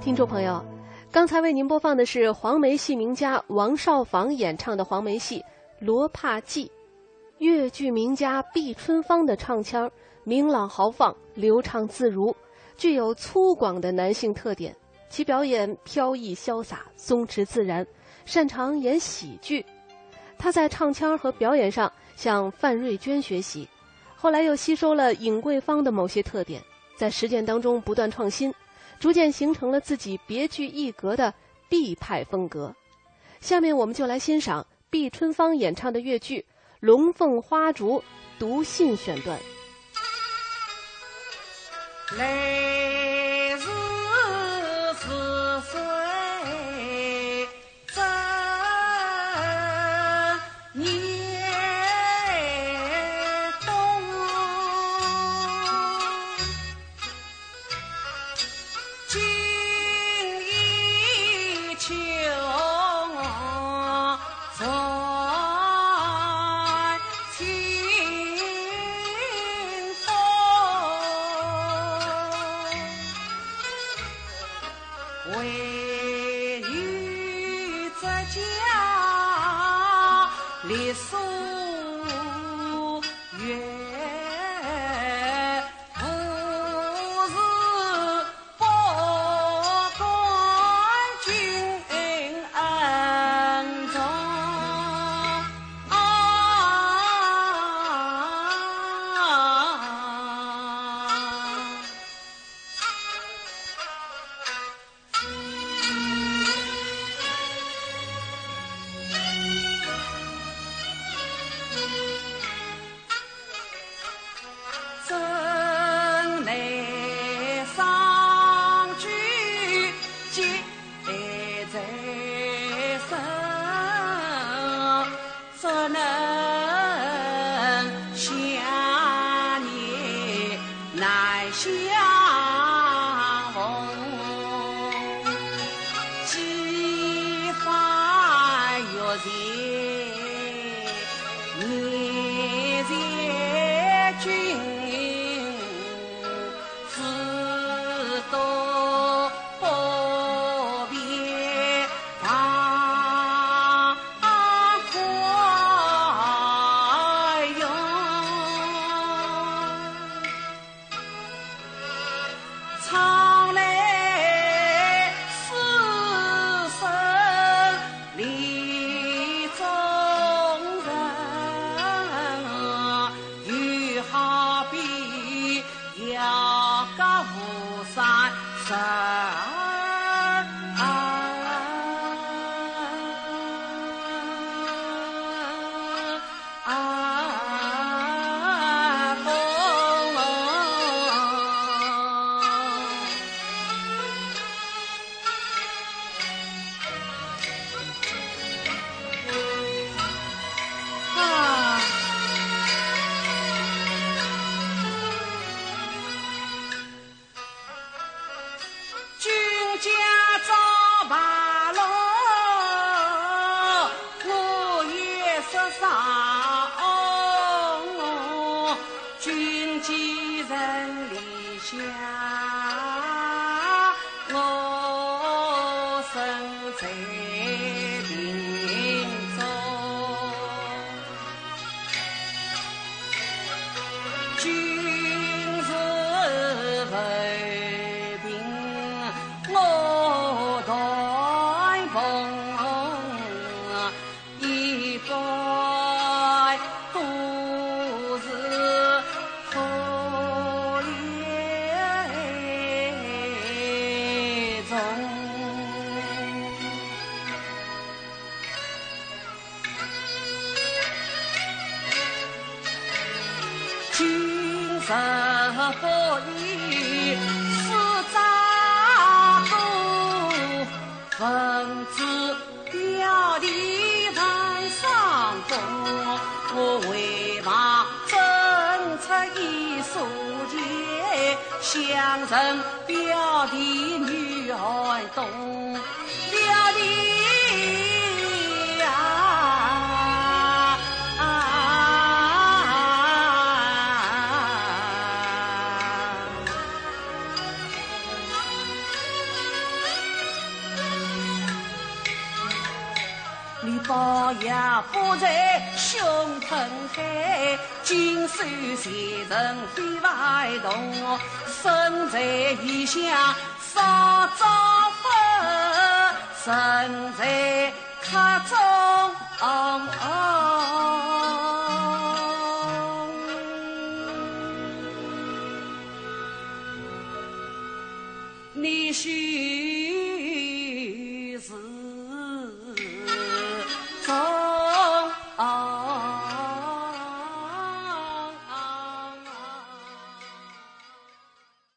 听众朋友，刚才为您播放的是黄梅戏名家王少舫演唱的黄梅戏《罗帕记》，越剧名家毕春芳的唱腔明朗豪放、流畅自如，具有粗犷的男性特点。其表演飘逸潇洒、松弛自然，擅长演喜剧。他在唱腔和表演上向范瑞娟学习，后来又吸收了尹桂芳的某些特点，在实践当中不断创新。逐渐形成了自己别具一格的毕派风格。下面我们就来欣赏毕春芳演唱的越剧《龙凤花烛》读信选段。为女在家立夙相逢几番月啼沙鸥，君寄人篱下，我生在。十不义，四杂多，分子表里万上风。我为望争出一素节，相认表弟女儿懂，宝也不在胸疼海，金手谁人非外动，身在异乡少遭风，身在客中。你是。